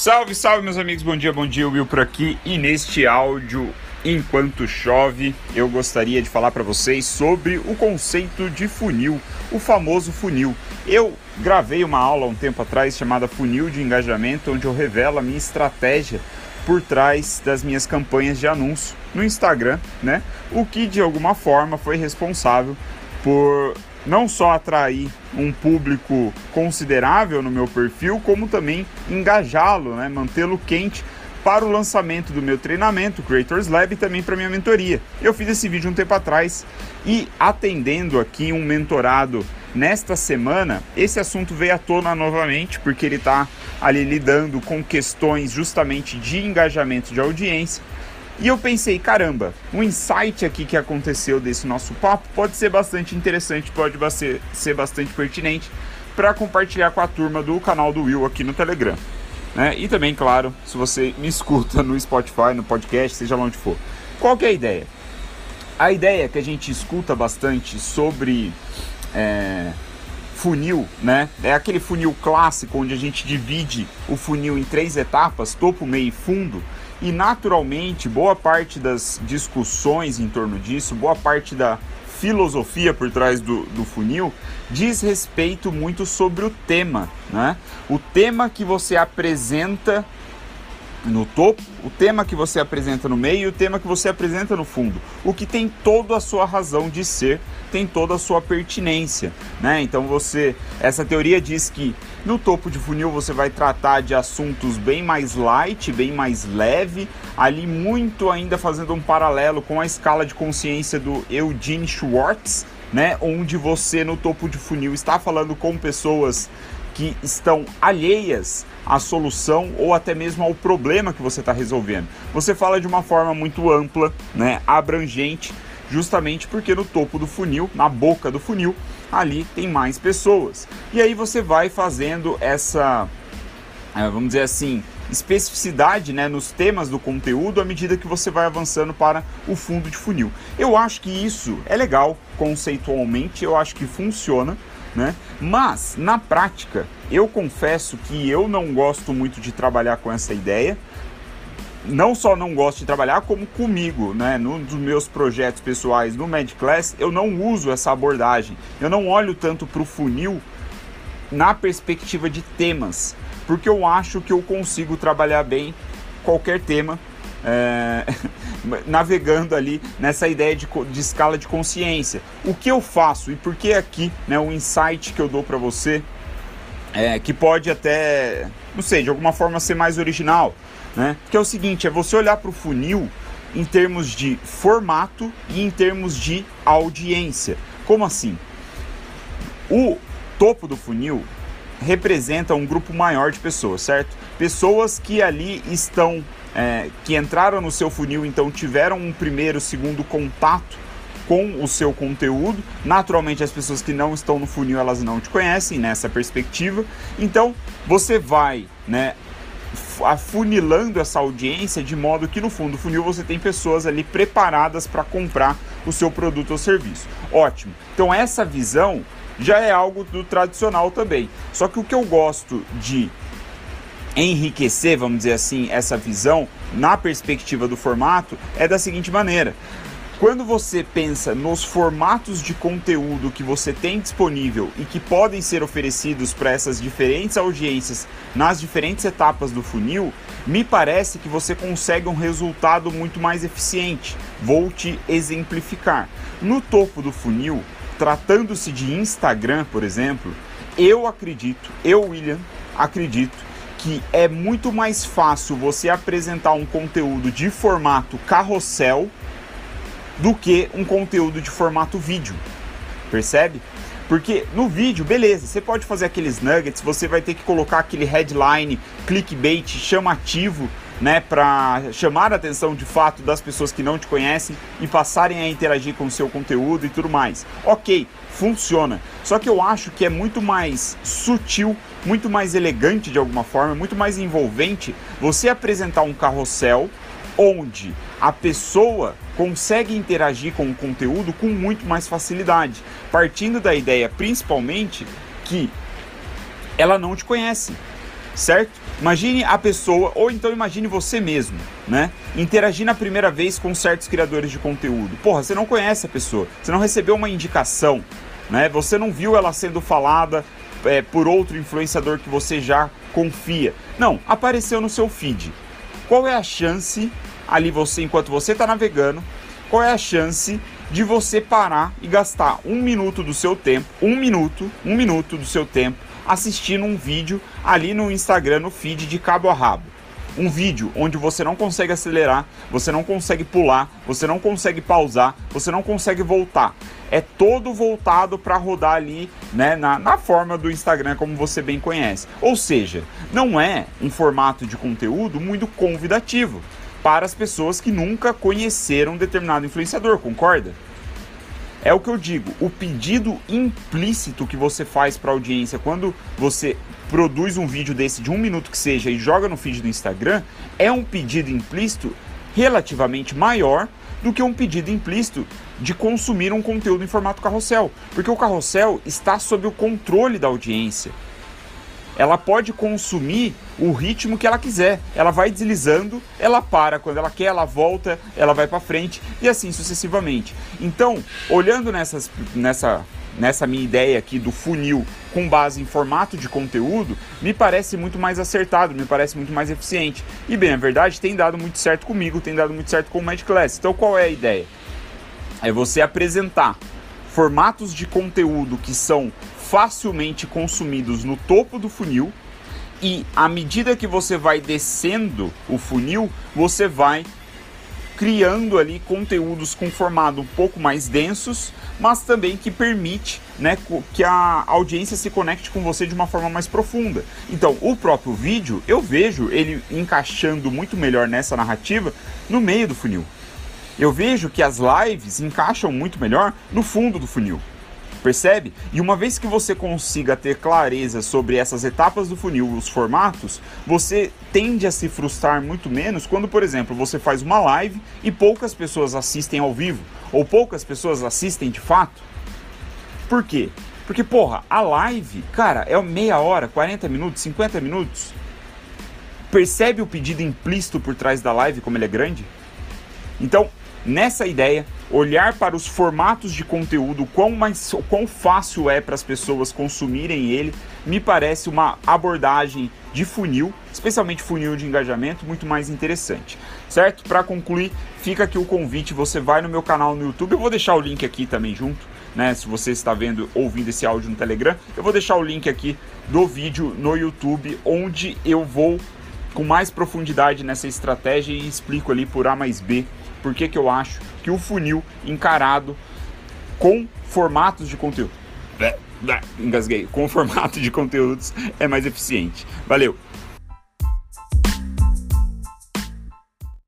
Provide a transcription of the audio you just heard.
Salve, salve, meus amigos, bom dia, bom dia, Will por aqui. E neste áudio, enquanto chove, eu gostaria de falar para vocês sobre o conceito de funil, o famoso funil. Eu gravei uma aula um tempo atrás chamada Funil de Engajamento, onde eu revelo a minha estratégia por trás das minhas campanhas de anúncio no Instagram, né? O que de alguma forma foi responsável por não só atrair um público considerável no meu perfil, como também engajá-lo, né, mantê-lo quente para o lançamento do meu treinamento, Creators Lab, e também para minha mentoria. Eu fiz esse vídeo um tempo atrás e atendendo aqui um mentorado nesta semana, esse assunto veio à tona novamente, porque ele está ali lidando com questões justamente de engajamento de audiência e eu pensei, caramba, um insight aqui que aconteceu desse nosso papo pode ser bastante interessante, pode ser bastante pertinente para compartilhar com a turma do canal do Will aqui no Telegram. Né? E também, claro, se você me escuta no Spotify, no podcast, seja lá onde for. Qual que é a ideia? A ideia que a gente escuta bastante sobre é, funil, né? É aquele funil clássico onde a gente divide o funil em três etapas, topo, meio e fundo. E naturalmente, boa parte das discussões em torno disso, boa parte da filosofia por trás do, do funil diz respeito muito sobre o tema, né? O tema que você apresenta no topo, o tema que você apresenta no meio e o tema que você apresenta no fundo. O que tem toda a sua razão de ser, tem toda a sua pertinência, né? Então você, essa teoria diz que no topo de funil você vai tratar de assuntos bem mais light, bem mais leve, ali muito ainda fazendo um paralelo com a escala de consciência do Eugene Schwartz, né? Onde você no topo de funil está falando com pessoas que estão alheias à solução ou até mesmo ao problema que você está resolvendo. Você fala de uma forma muito ampla, né, abrangente, justamente porque no topo do funil, na boca do funil, ali tem mais pessoas. E aí você vai fazendo essa, eh, vamos dizer assim, especificidade né, nos temas do conteúdo à medida que você vai avançando para o fundo de funil. Eu acho que isso é legal conceitualmente, eu acho que funciona, né? Mas na prática, eu confesso que eu não gosto muito de trabalhar com essa ideia. Não só não gosto de trabalhar, como comigo, né? Nos dos meus projetos pessoais no Med Class, eu não uso essa abordagem. Eu não olho tanto para o funil na perspectiva de temas, porque eu acho que eu consigo trabalhar bem qualquer tema é, navegando ali nessa ideia de, de, escala de consciência. O que eu faço e por que aqui, né, o insight que eu dou para você, é, que pode até, não sei, de alguma forma ser mais original, né? Que é o seguinte, é você olhar para o funil em termos de formato e em termos de audiência. Como assim? O topo do funil representa um grupo maior de pessoas, certo? Pessoas que ali estão é, que entraram no seu funil, então tiveram um primeiro, segundo contato com o seu conteúdo. Naturalmente, as pessoas que não estão no funil, elas não te conhecem nessa perspectiva. Então, você vai, né, afunilando essa audiência de modo que no fundo do funil você tem pessoas ali preparadas para comprar o seu produto ou serviço. Ótimo. Então, essa visão já é algo do tradicional também. Só que o que eu gosto de enriquecer, vamos dizer assim, essa visão na perspectiva do formato é da seguinte maneira. Quando você pensa nos formatos de conteúdo que você tem disponível e que podem ser oferecidos para essas diferentes audiências nas diferentes etapas do funil, me parece que você consegue um resultado muito mais eficiente. Vou te exemplificar. No topo do funil, tratando-se de Instagram, por exemplo, eu acredito, eu, William, acredito que é muito mais fácil você apresentar um conteúdo de formato carrossel do que um conteúdo de formato vídeo. Percebe? Porque no vídeo, beleza, você pode fazer aqueles nuggets, você vai ter que colocar aquele headline, clickbait chamativo, né, para chamar a atenção de fato das pessoas que não te conhecem e passarem a interagir com o seu conteúdo e tudo mais. OK, funciona. Só que eu acho que é muito mais sutil, muito mais elegante de alguma forma, muito mais envolvente você apresentar um carrossel onde a pessoa consegue interagir com o conteúdo com muito mais facilidade, partindo da ideia principalmente que ela não te conhece. certo? Imagine a pessoa, ou então imagine você mesmo, né? Interagir na primeira vez com certos criadores de conteúdo. Porra, você não conhece a pessoa, você não recebeu uma indicação, né? Você não viu ela sendo falada é, por outro influenciador que você já confia. Não, apareceu no seu feed. Qual é a chance ali você, enquanto você está navegando, qual é a chance de você parar e gastar um minuto do seu tempo, um minuto, um minuto do seu tempo assistindo um vídeo ali no Instagram, no feed de cabo a rabo. Um vídeo onde você não consegue acelerar, você não consegue pular, você não consegue pausar, você não consegue voltar. É todo voltado para rodar ali, né, na, na forma do Instagram, como você bem conhece. Ou seja, não é um formato de conteúdo muito convidativo para as pessoas que nunca conheceram determinado influenciador, concorda? É o que eu digo, o pedido implícito que você faz para a audiência quando você produz um vídeo desse de um minuto que seja e joga no feed do Instagram é um pedido implícito relativamente maior do que um pedido implícito de consumir um conteúdo em formato carrossel, porque o carrossel está sob o controle da audiência ela pode consumir o ritmo que ela quiser. Ela vai deslizando, ela para quando ela quer, ela volta, ela vai para frente e assim sucessivamente. Então, olhando nessas, nessa, nessa minha ideia aqui do funil com base em formato de conteúdo, me parece muito mais acertado, me parece muito mais eficiente. E bem, a verdade tem dado muito certo comigo, tem dado muito certo com o Mad Class. Então, qual é a ideia? É você apresentar formatos de conteúdo que são facilmente consumidos no topo do funil e à medida que você vai descendo o funil, você vai criando ali conteúdos com formato um pouco mais densos, mas também que permite né, que a audiência se conecte com você de uma forma mais profunda. Então, o próprio vídeo, eu vejo ele encaixando muito melhor nessa narrativa no meio do funil. Eu vejo que as lives encaixam muito melhor no fundo do funil percebe? E uma vez que você consiga ter clareza sobre essas etapas do funil, os formatos, você tende a se frustrar muito menos quando, por exemplo, você faz uma live e poucas pessoas assistem ao vivo, ou poucas pessoas assistem de fato. Por quê? Porque, porra, a live, cara, é meia hora, 40 minutos, 50 minutos. Percebe o pedido implícito por trás da live, como ele é grande? Então, nessa ideia, olhar para os formatos de conteúdo, quão, mais, quão fácil é para as pessoas consumirem ele, me parece uma abordagem de funil, especialmente funil de engajamento, muito mais interessante. Certo? Para concluir, fica aqui o convite, você vai no meu canal no YouTube, eu vou deixar o link aqui também junto, né? Se você está vendo, ouvindo esse áudio no Telegram, eu vou deixar o link aqui do vídeo no YouTube, onde eu vou com mais profundidade nessa estratégia e explico ali por A mais B por que, eu acho que o funil encarado com formatos de conteúdo. Engasguei. Com formato de conteúdos é mais eficiente. Valeu!